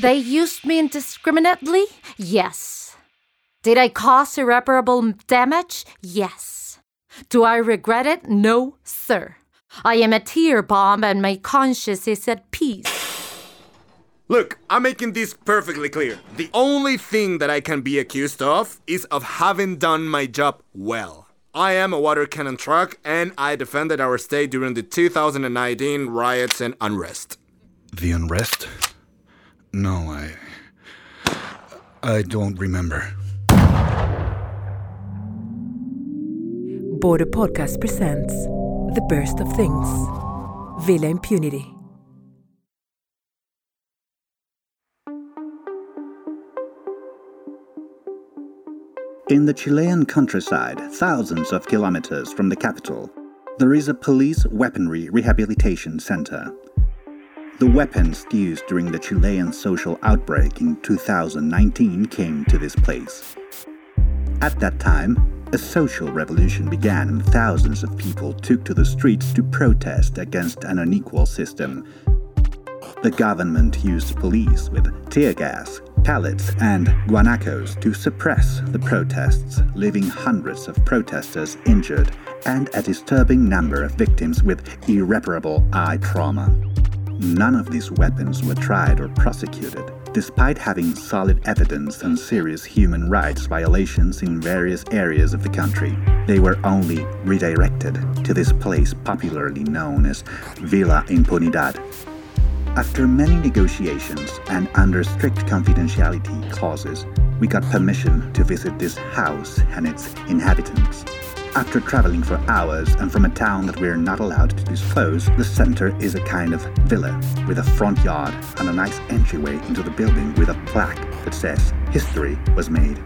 They used me indiscriminately? Yes. Did I cause irreparable damage? Yes. Do I regret it? No, sir. I am a tear bomb and my conscience is at peace. Look, I'm making this perfectly clear. The only thing that I can be accused of is of having done my job well. I am a water cannon truck and I defended our state during the 2019 riots and unrest. The unrest? No, I. I don't remember. Border Podcast presents The Burst of Things Villa Impunity. In the Chilean countryside, thousands of kilometers from the capital, there is a police weaponry rehabilitation center. The weapons used during the Chilean social outbreak in 2019 came to this place. At that time, a social revolution began and thousands of people took to the streets to protest against an unequal system. The government used police with tear gas, pellets, and guanacos to suppress the protests, leaving hundreds of protesters injured and a disturbing number of victims with irreparable eye trauma. None of these weapons were tried or prosecuted, despite having solid evidence on serious human rights violations in various areas of the country. They were only redirected to this place popularly known as Villa Impunidad. After many negotiations and under strict confidentiality clauses, we got permission to visit this house and its inhabitants. After traveling for hours and from a town that we're not allowed to disclose, the center is a kind of villa with a front yard and a nice entryway into the building with a plaque that says history was made.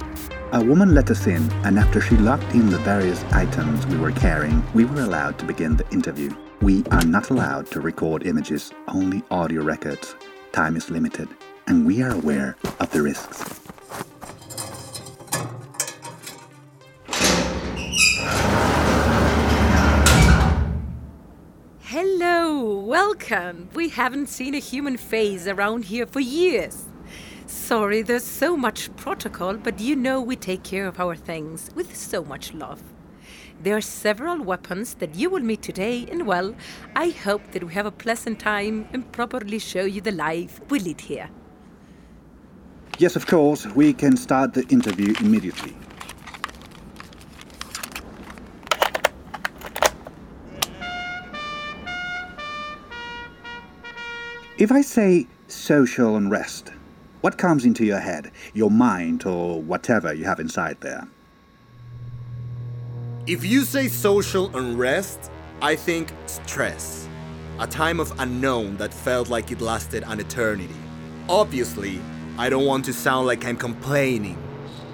A woman let us in, and after she locked in the various items we were carrying, we were allowed to begin the interview. We are not allowed to record images, only audio records. Time is limited, and we are aware of the risks. Welcome. We haven't seen a human face around here for years. Sorry, there's so much protocol, but you know we take care of our things with so much love. There are several weapons that you will meet today, and well, I hope that we have a pleasant time and properly show you the life we lead here. Yes, of course, we can start the interview immediately. If I say social unrest, what comes into your head, your mind, or whatever you have inside there? If you say social unrest, I think stress. A time of unknown that felt like it lasted an eternity. Obviously, I don't want to sound like I'm complaining.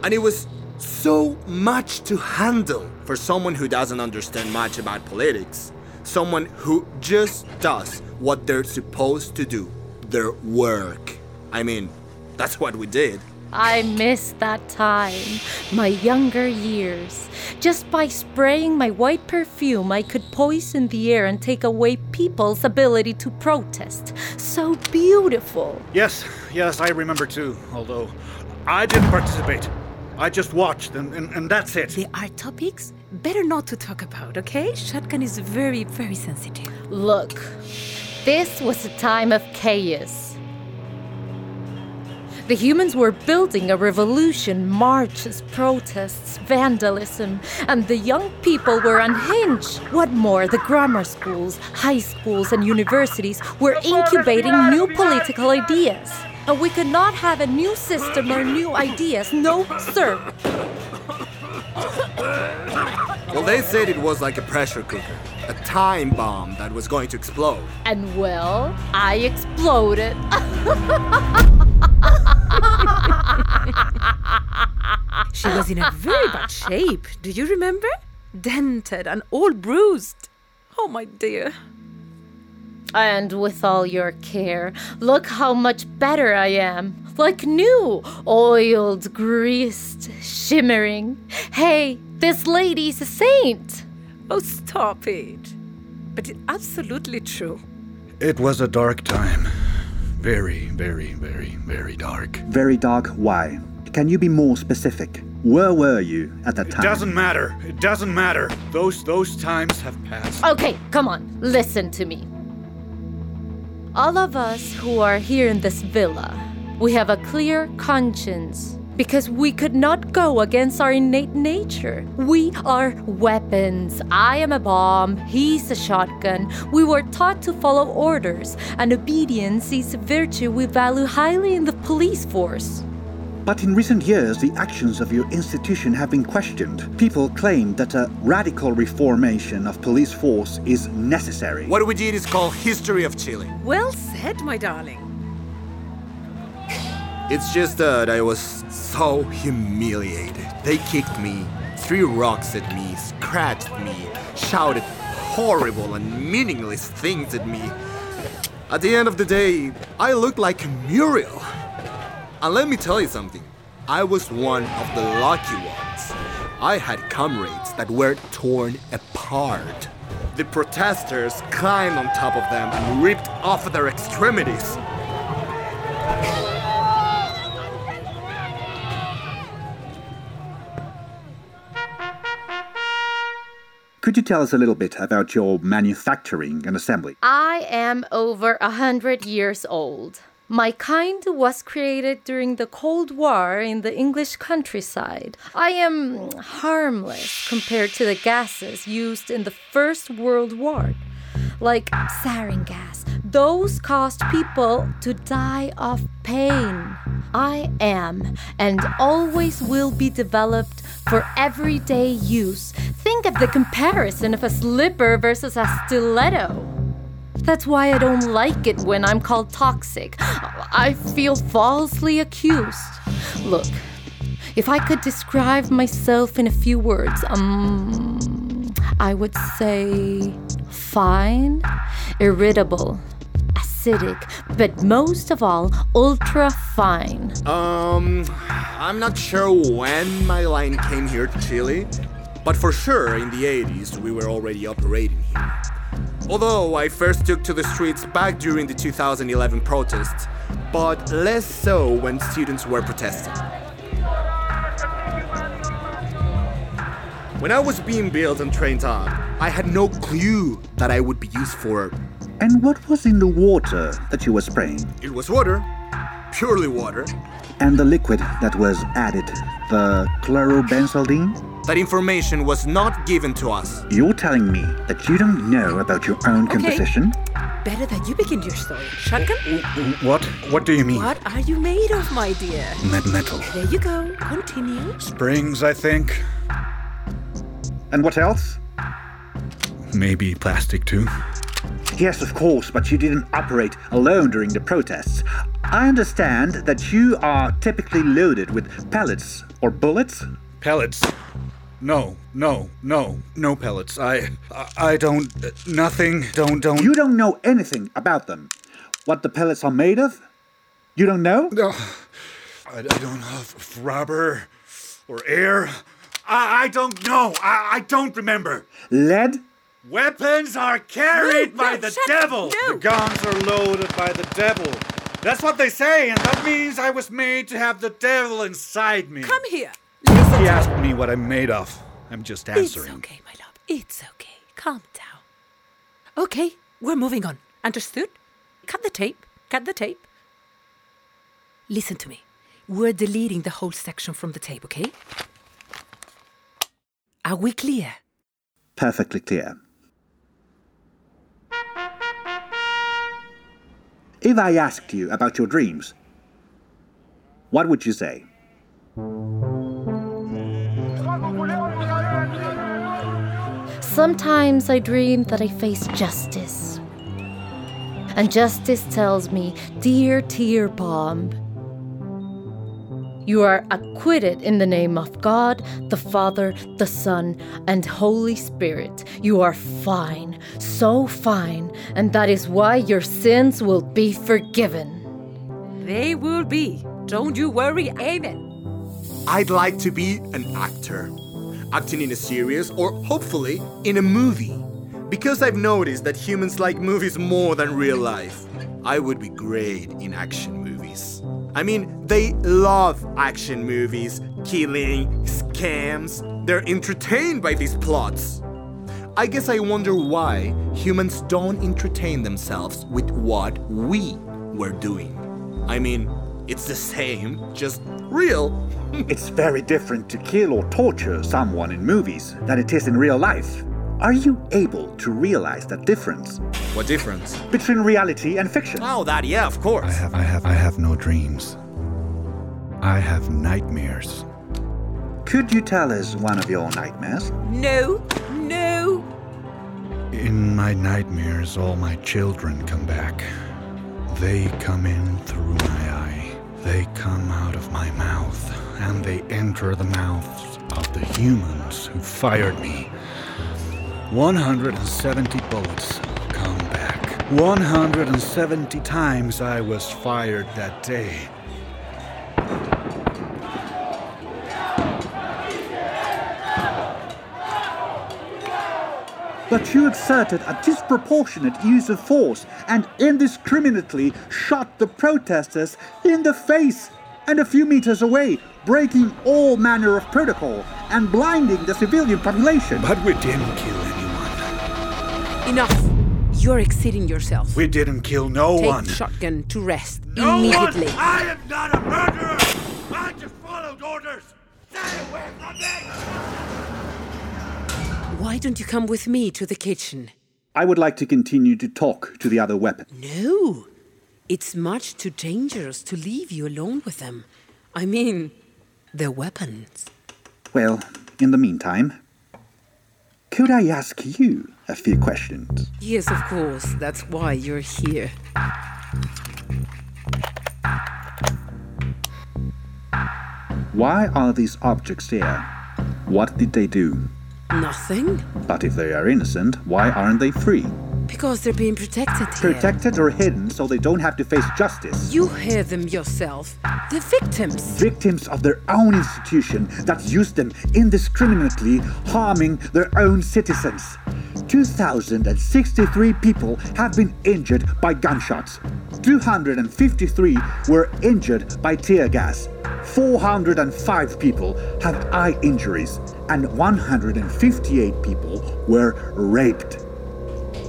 And it was so much to handle for someone who doesn't understand much about politics. Someone who just does what they're supposed to do their work. I mean, that's what we did. I miss that time, my younger years. Just by spraying my white perfume, I could poison the air and take away people's ability to protest. So beautiful. Yes, yes, I remember too, although I didn't participate. I just watched, and, and, and that's it. There are topics better not to talk about, okay? Shotgun is very, very sensitive. Look, this was a time of chaos. The humans were building a revolution, marches, protests, vandalism, and the young people were unhinged. What more, the grammar schools, high schools, and universities were incubating new political ideas. And we could not have a new system or new ideas. No, sir. Well, they said it was like a pressure cooker, a time bomb that was going to explode. And well, I exploded. She was in a very bad shape. Do you remember? Dented and all bruised. Oh, my dear. And with all your care, look how much better I am. Like new, oiled, greased, shimmering. Hey, this lady's a saint. Oh, stop it. But it's absolutely true. It was a dark time. very, very, very, very dark. Very dark, why? Can you be more specific? Where were you at that time? It doesn't matter. It doesn't matter. Those those times have passed. Okay, come on, listen to me. All of us who are here in this villa, we have a clear conscience because we could not go against our innate nature. We are weapons. I am a bomb, he's a shotgun. We were taught to follow orders, and obedience is a virtue we value highly in the police force. But in recent years, the actions of your institution have been questioned. People claim that a radical reformation of police force is necessary. What we did is called History of Chile. Well said, my darling. It's just that I was so humiliated. They kicked me, threw rocks at me, scratched me, shouted horrible and meaningless things at me. At the end of the day, I looked like Muriel. And let me tell you something I was one of the lucky ones. I had comrades that were torn apart. The protesters climbed on top of them and ripped off their extremities. Could you tell us a little bit about your manufacturing and assembly? I am over a hundred years old. My kind was created during the Cold War in the English countryside. I am harmless compared to the gases used in the First World War, like sarin gas. Those caused people to die of pain. I am and always will be developed for everyday use. The comparison of a slipper versus a stiletto. That's why I don't like it when I'm called toxic. I feel falsely accused. Look, if I could describe myself in a few words, um, I would say fine, irritable, acidic, but most of all, ultra fine. Um, I'm not sure when my line came here to Chile, but for sure in the 80s we were already operating here. Although I first took to the streets back during the 2011 protests, but less so when students were protesting. When I was being built and trained on, I had no clue that I would be used for. And what was in the water that you were spraying? It was water, purely water. And the liquid that was added, the chlorobenzylidene? That information was not given to us. You're telling me that you don't know about your own Okay. composition? Better that you begin your story. Shotgun? What? What do you mean? What are you made of, my dear? Met metal. There you go. Continue. Springs, I think. And what else? Maybe plastic too. Yes, of course, but you didn't operate alone during the protests. I understand that you are typically loaded with pellets or bullets. Pellets. No, no, no, no pellets. I, I, I don't. Nothing. Don't, don't. You don't know anything about them. What the pellets are made of? You don't know? No, I, I don't know if rubber or air. I, I don't know. I, I don't remember. Lead? Weapons are carried No, by no, the devil. no. The guns are loaded by the devil. That's what they say, and that means I was made to have the devil inside me. Come here. Listen He to asked me what I'm made of. I'm just answering. It's answering. okay, my love. It's okay. Calm down. Okay, we're moving on. Understood? Cut the tape. Cut the tape. Listen to me. We're deleting the whole section from the tape, okay? Are we clear? Perfectly clear. If I asked you about your dreams, what would you say? Sometimes I dream that I face justice. And justice tells me, Dear Tear Bomb, you are acquitted in the name of God, the Father, the Son, and Holy Spirit. You are fine, so fine, and that is why your sins will be forgiven. They will be. Don't you worry. Amen. I'd like to be an actor, acting in a series or hopefully in a movie. Because I've noticed that humans like movies more than real life. I would be great in action movies. I mean, they love action movies, killing, scams. They're entertained by these plots. I guess I wonder why humans don't entertain themselves with what we were doing. I mean, it's the same, just real. It's very different to kill or torture someone in movies than it is in real life. Are you able to realize that difference What difference? between reality and fiction? Oh, that, yeah, of course. I have, I have, I have no dreams. I have nightmares. Could you tell us one of your nightmares? No, no. In my nightmares, all my children come back. They come in through my eye. They come out of my mouth, and they enter the mouths of the humans who fired me. 170 bullets come back. 170 times I was fired that day. But you exerted a disproportionate use of force and indiscriminately shot the protesters in the face and a few meters away, breaking all manner of protocol and blinding the civilian population. But we didn't kill anyone. Enough. You're exceeding yourself. We didn't kill no Take one. shotgun to rest No immediately. one! I am not a murderer! I just followed orders! Stay away from me! Why don't you come with me to the kitchen? I would like to continue to talk to the other weapon. No. It's much too dangerous to leave you alone with them. I mean, they're weapons. Well, in the meantime, could I ask you a few questions? Yes, of course. That's why you're here. Why are these objects here? What did they do? Nothing? But if they are innocent, why aren't they free? Because they're being protected here. Protected or hidden so they don't have to face justice. You hear them yourself. The victims. Victims of their own institution that used them indiscriminately, harming their own citizens. 2,063 people have been injured by gunshots. 253 were injured by tear gas. 405 people have eye injuries. And 158 people were raped.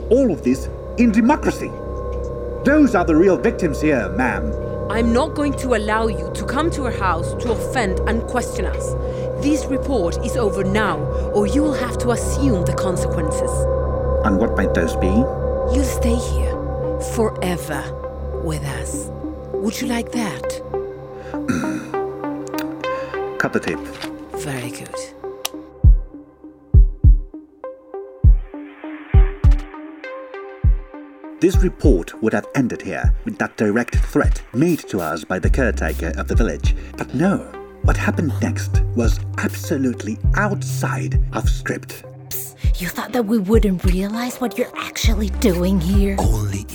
All of this in democracy. Those are the real victims here, ma'am. I'm not going to allow you to come to our house to offend and question us. This report is over now, or you will have to assume the consequences. And what might those be? You'll stay here forever with us. Would you like that? Cut the tape. Very good. This report would have ended here with that direct threat made to us by the caretaker of the village. But no, what happened next was absolutely outside of script. You thought that we wouldn't realize what you're actually doing here? Only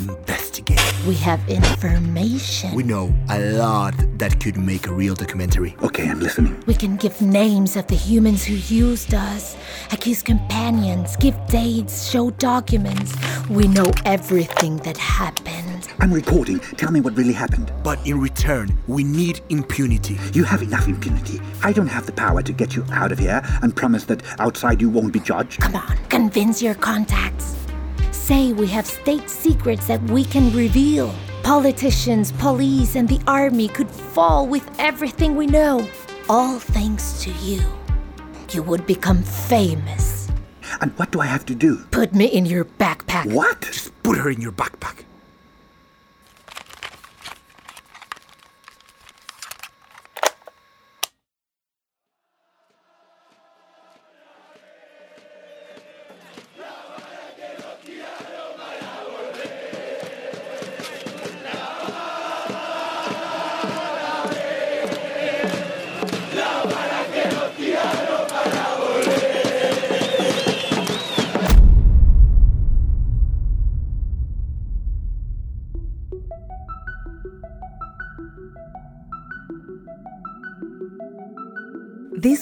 investigate. We have information. We know a lot that could make a real documentary. Okay, I'm listening. We can give names of the humans who used us, accuse companions, give dates, show documents. We know everything that happened. I'm recording. Tell me what really happened. But in return, we need impunity. You have enough impunity. I don't have the power to get you out of here and promise that outside you won't be judged. Come on, convince your contacts. Say we have state secrets that we can reveal. Politicians, police, and the army could fall with everything we know. All thanks to you. You would become famous. And what do I have to do? Put me in your backpack. What? Just put her in your backpack.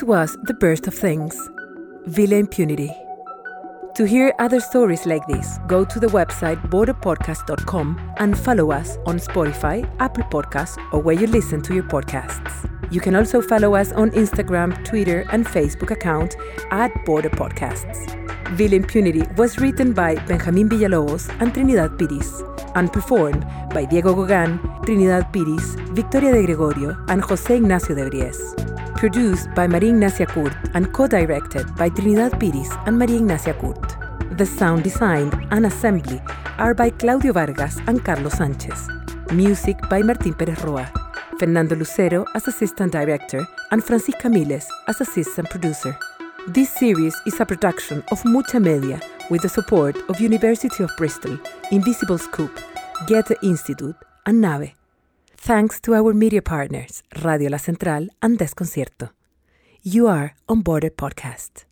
Was The Burst of Things, Villa Impunity. To hear other stories like this, go to the website borderpodcast.com and follow us on Spotify, Apple Podcasts, or where you listen to your podcasts. You can also follow us on Instagram, Twitter, and Facebook account at Border Podcasts. Villa Impunity was written by Benjamin Villalobos and Trinidad Piris and performed by Diego Gogan, Trinidad Piris, Victoria de Gregorio, and José Ignacio de Bries. Produced by Maria Ignacia Kurt and co-directed by Trinidad Piris and Maria Ignacia Kurt. The sound design and assembly are by Claudio Vargas and Carlos Sanchez. Music by Martín Pérez Roa. Fernando Lucero as assistant director and Francisca Miles as assistant producer. This series is a production of Mucha Media with the support of University of Bristol, Invisible Scoop, Goethe Institute, and NAVE. Thanks to our media partners, Radio La Central and Desconcierto. You are on Border Podcast.